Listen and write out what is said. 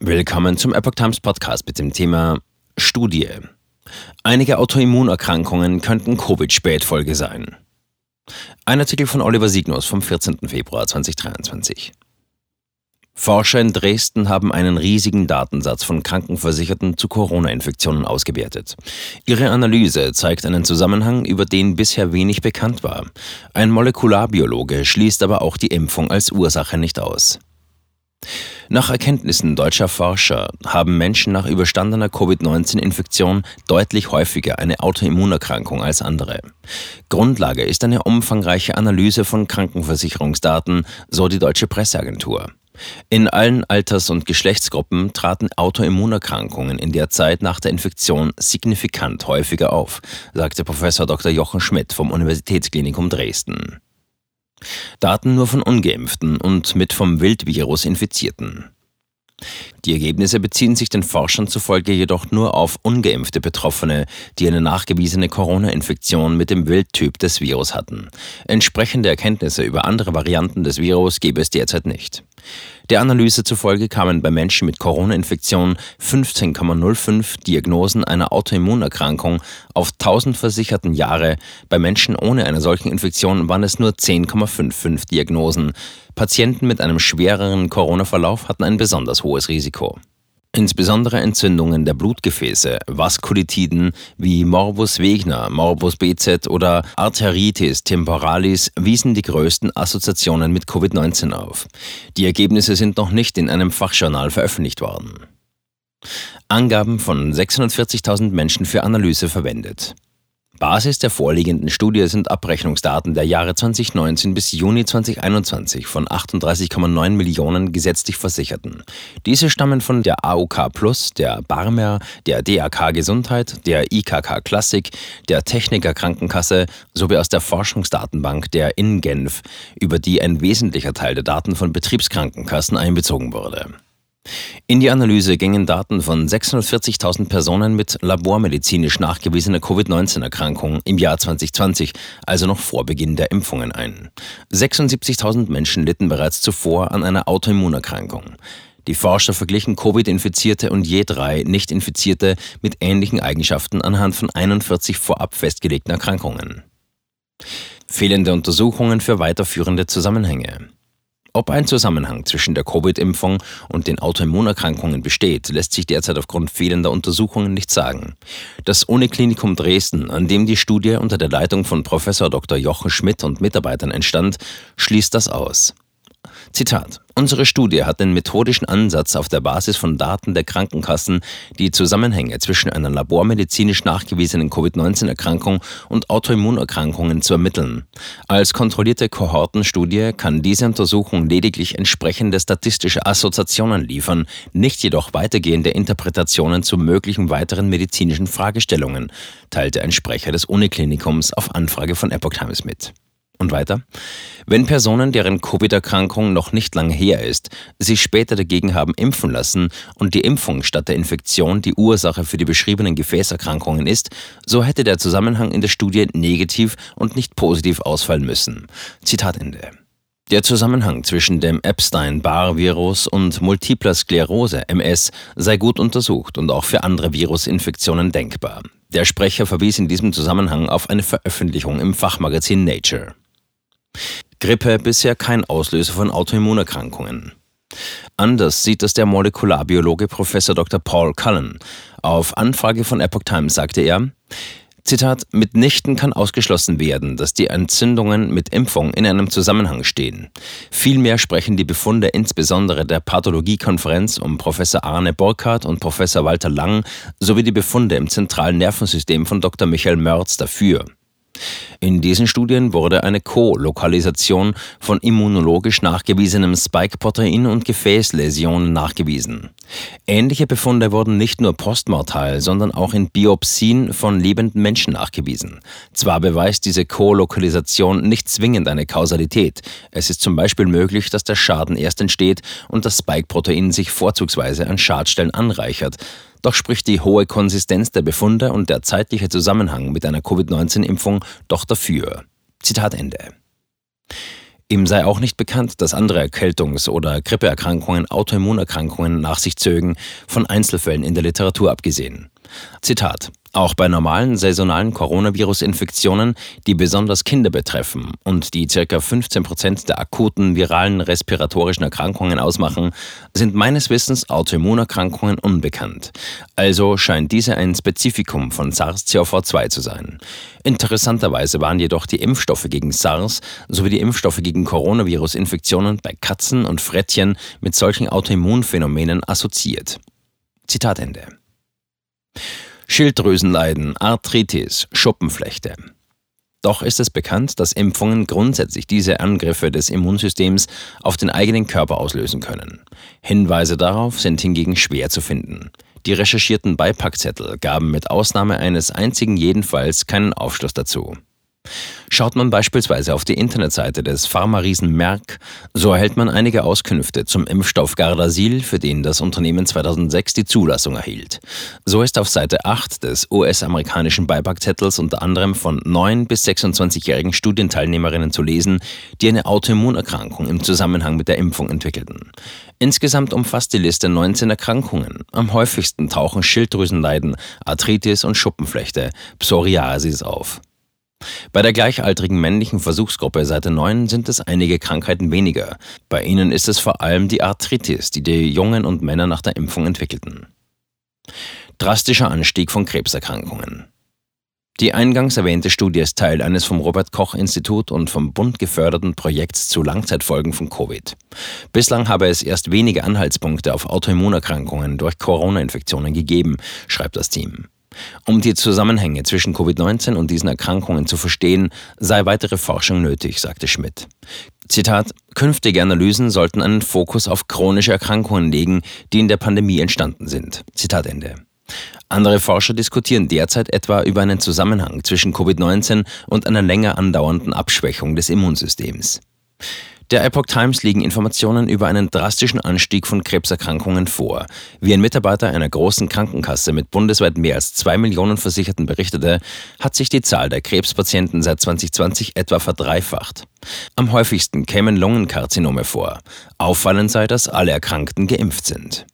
Willkommen zum Epoch Times Podcast mit dem Thema Studie. Einige Autoimmunerkrankungen könnten Covid-Spätfolge sein. Ein Artikel von Oliver Signus vom 14. Februar 2023. Forscher in Dresden haben einen riesigen Datensatz von Krankenversicherten zu Corona-Infektionen ausgewertet. Ihre Analyse zeigt einen Zusammenhang, über den bisher wenig bekannt war. Ein Molekularbiologe schließt aber auch die Impfung als Ursache nicht aus. Nach Erkenntnissen deutscher Forscher haben Menschen nach überstandener Covid-19-Infektion deutlich häufiger eine Autoimmunerkrankung als andere. Grundlage ist eine umfangreiche Analyse von Krankenversicherungsdaten, so die deutsche Presseagentur. In allen Alters- und Geschlechtsgruppen traten Autoimmunerkrankungen in der Zeit nach der Infektion signifikant häufiger auf, sagte Professor Dr. Jochen Schmidt vom Universitätsklinikum Dresden. Daten nur von ungeimpften und mit vom Wildvirus infizierten. Die Ergebnisse beziehen sich den Forschern zufolge jedoch nur auf ungeimpfte Betroffene, die eine nachgewiesene Corona-Infektion mit dem Wildtyp des Virus hatten. Entsprechende Erkenntnisse über andere Varianten des Virus gäbe es derzeit nicht. Der Analyse zufolge kamen bei Menschen mit Corona-Infektion 15,05 Diagnosen einer Autoimmunerkrankung auf 1000 versicherten Jahre. Bei Menschen ohne eine solchen Infektion waren es nur 10,55 Diagnosen. Patienten mit einem schwereren Corona-Verlauf hatten ein besonders hohes Risiko. Insbesondere Entzündungen der Blutgefäße, Vaskulitiden wie Morbus Wegner, Morbus BZ oder Arteritis temporalis wiesen die größten Assoziationen mit Covid-19 auf. Die Ergebnisse sind noch nicht in einem Fachjournal veröffentlicht worden. Angaben von 640.000 Menschen für Analyse verwendet. Basis der vorliegenden Studie sind Abrechnungsdaten der Jahre 2019 bis Juni 2021 von 38,9 Millionen gesetzlich Versicherten. Diese stammen von der AOK Plus, der Barmer, der DAK Gesundheit, der IKK Klassik, der Techniker Krankenkasse sowie aus der Forschungsdatenbank der InGenf, über die ein wesentlicher Teil der Daten von Betriebskrankenkassen einbezogen wurde. In die Analyse gingen Daten von 640.000 Personen mit labormedizinisch nachgewiesener Covid-19-Erkrankung im Jahr 2020, also noch vor Beginn der Impfungen ein. 76.000 Menschen litten bereits zuvor an einer Autoimmunerkrankung. Die Forscher verglichen Covid-Infizierte und je drei Nicht-Infizierte mit ähnlichen Eigenschaften anhand von 41 vorab festgelegten Erkrankungen. Fehlende Untersuchungen für weiterführende Zusammenhänge. Ob ein Zusammenhang zwischen der Covid-Impfung und den Autoimmunerkrankungen besteht, lässt sich derzeit aufgrund fehlender Untersuchungen nicht sagen. Das Uniklinikum Dresden, an dem die Studie unter der Leitung von Professor Dr. Jochen Schmidt und Mitarbeitern entstand, schließt das aus. Zitat. Unsere Studie hat den methodischen Ansatz, auf der Basis von Daten der Krankenkassen die Zusammenhänge zwischen einer labormedizinisch nachgewiesenen Covid-19-Erkrankung und Autoimmunerkrankungen zu ermitteln. Als kontrollierte Kohortenstudie kann diese Untersuchung lediglich entsprechende statistische Assoziationen liefern, nicht jedoch weitergehende Interpretationen zu möglichen weiteren medizinischen Fragestellungen, teilte ein Sprecher des Uniklinikums auf Anfrage von Epoch Times mit. Und weiter? Wenn Personen, deren Covid-Erkrankung noch nicht lange her ist, sich später dagegen haben impfen lassen und die Impfung statt der Infektion die Ursache für die beschriebenen Gefäßerkrankungen ist, so hätte der Zusammenhang in der Studie negativ und nicht positiv ausfallen müssen. Zitat Ende. Der Zusammenhang zwischen dem Epstein-Barr-Virus und Multipler Sklerose MS sei gut untersucht und auch für andere Virusinfektionen denkbar. Der Sprecher verwies in diesem Zusammenhang auf eine Veröffentlichung im Fachmagazin Nature. Grippe bisher kein Auslöser von Autoimmunerkrankungen. Anders sieht es der Molekularbiologe Prof. Dr. Paul Cullen. Auf Anfrage von Epoch Times sagte er, Zitat, mitnichten kann ausgeschlossen werden, dass die Entzündungen mit Impfung in einem Zusammenhang stehen. Vielmehr sprechen die Befunde insbesondere der Pathologiekonferenz um Professor Arne Burkhardt und Professor Walter Lang sowie die Befunde im zentralen Nervensystem von Dr. Michael Mörz dafür. In diesen Studien wurde eine Co-Lokalisation von immunologisch nachgewiesenem Spike-Protein und Gefäßläsionen nachgewiesen. Ähnliche Befunde wurden nicht nur postmortal, sondern auch in Biopsien von lebenden Menschen nachgewiesen. Zwar beweist diese Co-Lokalisation nicht zwingend eine Kausalität. Es ist zum Beispiel möglich, dass der Schaden erst entsteht und das Spike-Protein sich vorzugsweise an Schadstellen anreichert. Doch spricht die hohe Konsistenz der Befunde und der zeitliche Zusammenhang mit einer Covid-19-Impfung doch dafür. Zitat Ende. Ihm sei auch nicht bekannt, dass andere Erkältungs- oder Grippeerkrankungen Autoimmunerkrankungen nach sich zögen, von Einzelfällen in der Literatur abgesehen. Zitat auch bei normalen saisonalen Coronavirus-Infektionen, die besonders Kinder betreffen und die ca. 15 Prozent der akuten viralen respiratorischen Erkrankungen ausmachen, sind meines Wissens Autoimmunerkrankungen unbekannt. Also scheint diese ein Spezifikum von SARS-CoV-2 zu sein. Interessanterweise waren jedoch die Impfstoffe gegen SARS sowie die Impfstoffe gegen Coronavirus-Infektionen bei Katzen und Frettchen mit solchen Autoimmunphänomenen assoziiert. Zitat Ende. Schilddrüsenleiden, Arthritis, Schuppenflechte. Doch ist es bekannt, dass Impfungen grundsätzlich diese Angriffe des Immunsystems auf den eigenen Körper auslösen können. Hinweise darauf sind hingegen schwer zu finden. Die recherchierten Beipackzettel gaben mit Ausnahme eines einzigen jedenfalls keinen Aufschluss dazu. Schaut man beispielsweise auf die Internetseite des Pharma-Riesen Merck, so erhält man einige Auskünfte zum Impfstoff Gardasil, für den das Unternehmen 2006 die Zulassung erhielt. So ist auf Seite 8 des US-amerikanischen Beipackzettels unter anderem von 9 bis 26-jährigen Studienteilnehmerinnen zu lesen, die eine Autoimmunerkrankung im Zusammenhang mit der Impfung entwickelten. Insgesamt umfasst die Liste 19 Erkrankungen. Am häufigsten tauchen Schilddrüsenleiden, Arthritis und Schuppenflechte, Psoriasis auf. Bei der gleichaltrigen männlichen Versuchsgruppe Seite 9 sind es einige Krankheiten weniger. Bei ihnen ist es vor allem die Arthritis, die die Jungen und Männer nach der Impfung entwickelten. Drastischer Anstieg von Krebserkrankungen. Die eingangs erwähnte Studie ist Teil eines vom Robert Koch Institut und vom Bund geförderten Projekts zu Langzeitfolgen von Covid. Bislang habe es erst wenige Anhaltspunkte auf Autoimmunerkrankungen durch Corona-Infektionen gegeben, schreibt das Team. Um die Zusammenhänge zwischen Covid-19 und diesen Erkrankungen zu verstehen, sei weitere Forschung nötig, sagte Schmidt. Zitat, künftige Analysen sollten einen Fokus auf chronische Erkrankungen legen, die in der Pandemie entstanden sind. Zitat Ende. Andere Forscher diskutieren derzeit etwa über einen Zusammenhang zwischen Covid-19 und einer länger andauernden Abschwächung des Immunsystems. Der Epoch Times liegen Informationen über einen drastischen Anstieg von Krebserkrankungen vor. Wie ein Mitarbeiter einer großen Krankenkasse mit bundesweit mehr als zwei Millionen Versicherten berichtete, hat sich die Zahl der Krebspatienten seit 2020 etwa verdreifacht. Am häufigsten kämen Lungenkarzinome vor. Auffallend sei, dass alle Erkrankten geimpft sind.